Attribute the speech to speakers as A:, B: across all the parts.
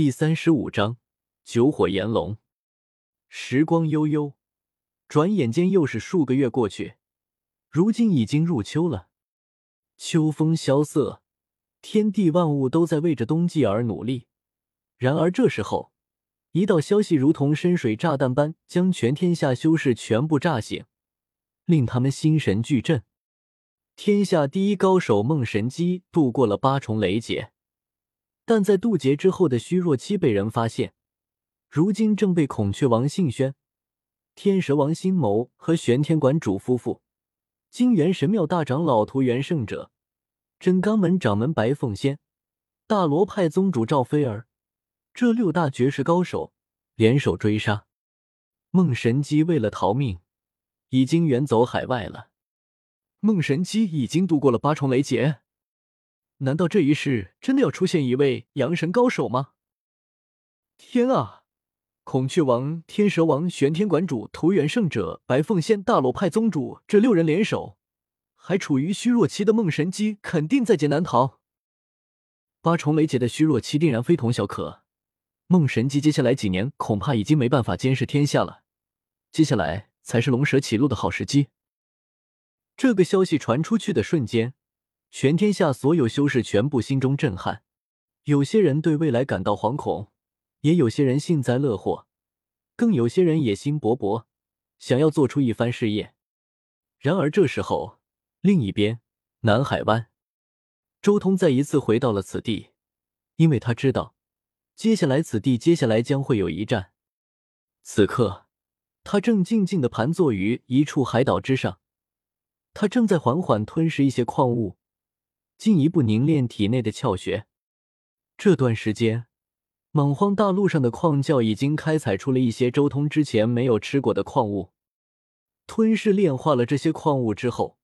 A: 第三十五章九火炎龙。时光悠悠，转眼间又是数个月过去。如今已经入秋了，秋风萧瑟，天地万物都在为着冬季而努力。然而这时候，一道消息如同深水炸弹般将全天下修士全部炸醒，令他们心神俱震。天下第一高手孟神机度过了八重雷劫。但在渡劫之后的虚弱期被人发现，如今正被孔雀王信轩、天蛇王辛谋和玄天馆主夫妇、金元神庙大长老屠元圣者、真罡门掌门白凤仙、大罗派宗主赵飞儿这六大绝世高手联手追杀。孟神机为了逃命，已经远走海外了。孟神机已经度过了八重雷劫。难道这一世真的要出现一位阳神高手吗？天啊！孔雀王、天蛇王、玄天馆主、屠元圣者、白凤仙、大罗派宗主这六人联手，还处于虚弱期的梦神机肯定在劫难逃。八重雷劫的虚弱期定然非同小可。梦神机接下来几年恐怕已经没办法监视天下了，接下来才是龙蛇起路的好时机。这个消息传出去的瞬间。全天下所有修士全部心中震撼，有些人对未来感到惶恐，也有些人幸灾乐祸，更有些人野心勃勃，想要做出一番事业。然而这时候，另一边南海湾，周通再一次回到了此地，因为他知道，接下来此地接下来将会有一战。此刻，他正静静的盘坐于一处海岛之上，他正在缓缓吞噬一些矿物。进一步凝练体内的窍穴。这段时间，莽荒大陆上的矿教已经开采出了一些周通之前没有吃过的矿物。吞噬炼化了这些矿物之后，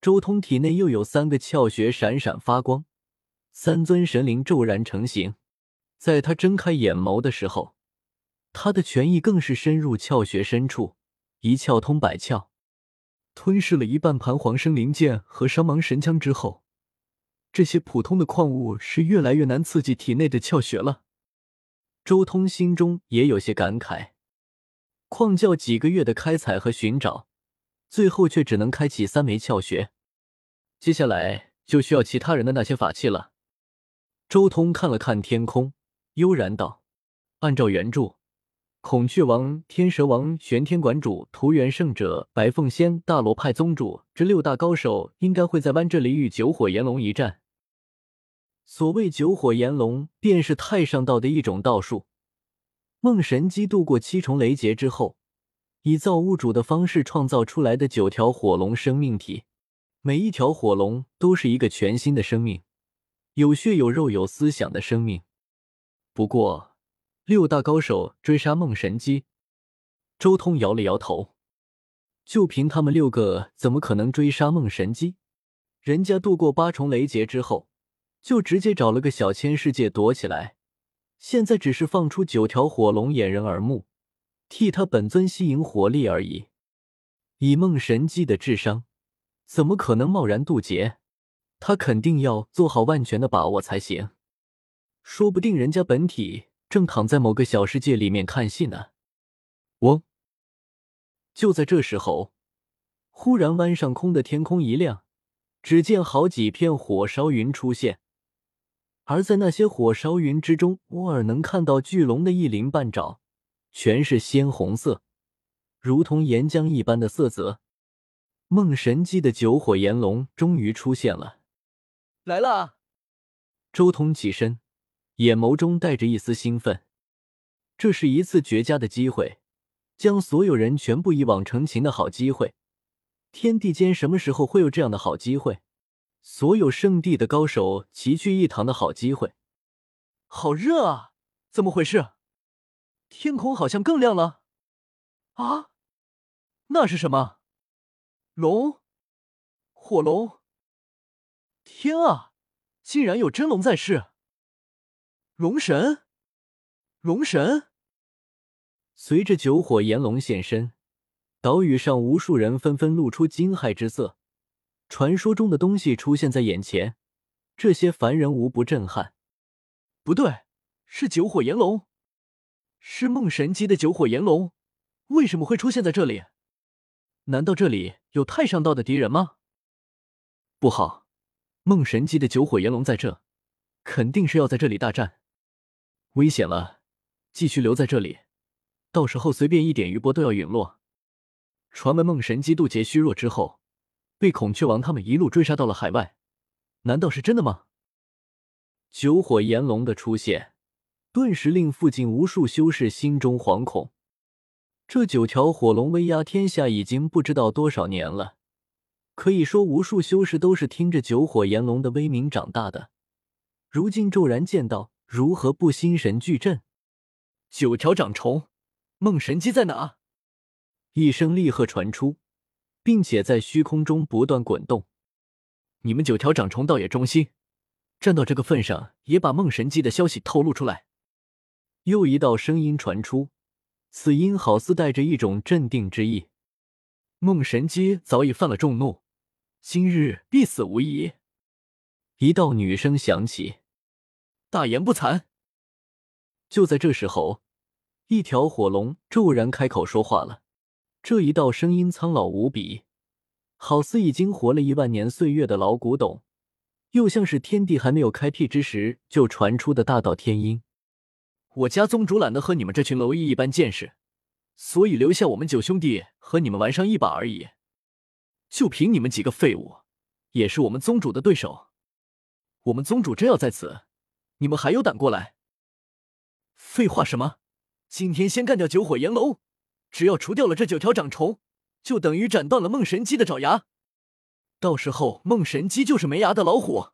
A: 周通体内又有三个窍穴闪闪发光，三尊神灵骤然成型。在他睁开眼眸的时候，他的权意更是深入窍穴深处，一窍通百窍。吞噬了一半盘黄生灵剑和伤芒神枪之后。这些普通的矿物是越来越难刺激体内的窍穴了。周通心中也有些感慨，矿教几个月的开采和寻找，最后却只能开启三枚窍穴，接下来就需要其他人的那些法器了。周通看了看天空，悠然道：“按照原著。”孔雀王、天蛇王、玄天馆主、屠元圣者、白凤仙、大罗派宗主这六大高手应该会在湾这里与九火炎龙一战。所谓九火炎龙，便是太上道的一种道术。梦神机度过七重雷劫之后，以造物主的方式创造出来的九条火龙生命体，每一条火龙都是一个全新的生命，有血有肉有思想的生命。不过。六大高手追杀梦神机，周通摇了摇头。就凭他们六个，怎么可能追杀梦神机？人家度过八重雷劫之后，就直接找了个小千世界躲起来，现在只是放出九条火龙掩人耳目，替他本尊吸引火力而已。以梦神机的智商，怎么可能贸然渡劫？他肯定要做好万全的把握才行。说不定人家本体……正躺在某个小世界里面看戏呢。嗡！就在这时候，忽然湾上空的天空一亮，只见好几片火烧云出现，而在那些火烧云之中，沃尔能看到巨龙的一鳞半爪，全是鲜红色，如同岩浆一般的色泽。梦神机的九火炎龙终于出现了，
B: 来了！
A: 周通起身。眼眸中带着一丝兴奋，这是一次绝佳的机会，将所有人全部一网成擒的好机会。天地间什么时候会有这样的好机会？所有圣地的高手齐聚一堂的好机会。
B: 好热啊！怎么回事？天空好像更亮了。啊，那是什么？龙？火龙？天啊！竟然有真龙在世！龙神，龙神！
A: 随着九火炎龙现身，岛屿上无数人纷纷露出惊骇之色。传说中的东西出现在眼前，这些凡人无不震撼。
B: 不对，是九火炎龙，是梦神机的九火炎龙，为什么会出现在这里？难道这里有太上道的敌人吗？不好，梦神机的九火炎龙在这，肯定是要在这里大战，危险了！继续留在这里，到时候随便一点余波都要陨落。传闻梦神机渡劫虚弱之后，被孔雀王他们一路追杀到了海外，难道是真的吗？
A: 九火炎龙的出现，顿时令附近无数修士心中惶恐。这九条火龙威压天下已经不知道多少年了，可以说无数修士都是听着九火炎龙的威名长大的。如今骤然见到，如何不心神俱震？
B: 九条长虫，梦神机在哪？
A: 一声厉喝传出，并且在虚空中不断滚动。
B: 你们九条长虫倒也忠心，站到这个份上，也把梦神机的消息透露出来。
A: 又一道声音传出，此音好似带着一种镇定之意。
B: 梦神机早已犯了众怒，今日必死无疑。
A: 一道女声响起：“
B: 大言不惭。”
A: 就在这时候，一条火龙骤然开口说话了。这一道声音苍老无比，好似已经活了一万年岁月的老古董，又像是天地还没有开辟之时就传出的大道天音。
B: 我家宗主懒得和你们这群蝼蚁一般见识，所以留下我们九兄弟和你们玩上一把而已。就凭你们几个废物，也是我们宗主的对手。我们宗主真要在此，你们还有胆过来？废话什么？今天先干掉九火炎龙！只要除掉了这九条长虫，就等于斩断了梦神机的爪牙。到时候梦神机就是没牙的老虎。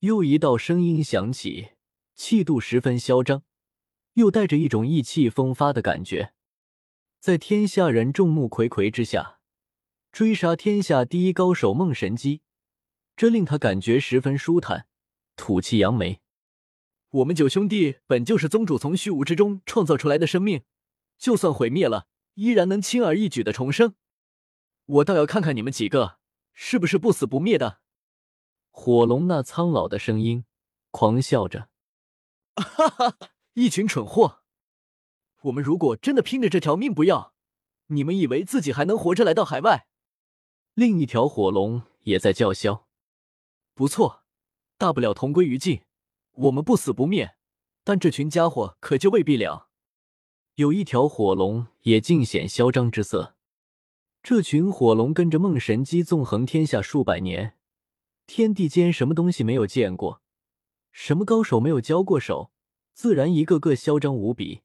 A: 又一道声音响起，气度十分嚣张，又带着一种意气风发的感觉。在天下人众目睽睽之下，追杀天下第一高手梦神机，这令他感觉十分舒坦，吐气扬眉。
B: 我们九兄弟本就是宗主从虚无之中创造出来的生命。就算毁灭了，依然能轻而易举的重生。我倒要看看你们几个是不是不死不灭的。
A: 火龙那苍老的声音狂笑着：“
B: 哈哈，一群蠢货！我们如果真的拼着这条命不要，你们以为自己还能活着来到海外？”
A: 另一条火龙也在叫嚣：“
B: 不错，大不了同归于尽，我们不死不灭。但这群家伙可就未必了。”
A: 有一条火龙也尽显嚣张之色。这群火龙跟着梦神机纵横天下数百年，天地间什么东西没有见过，什么高手没有交过手，自然一个个嚣张无比。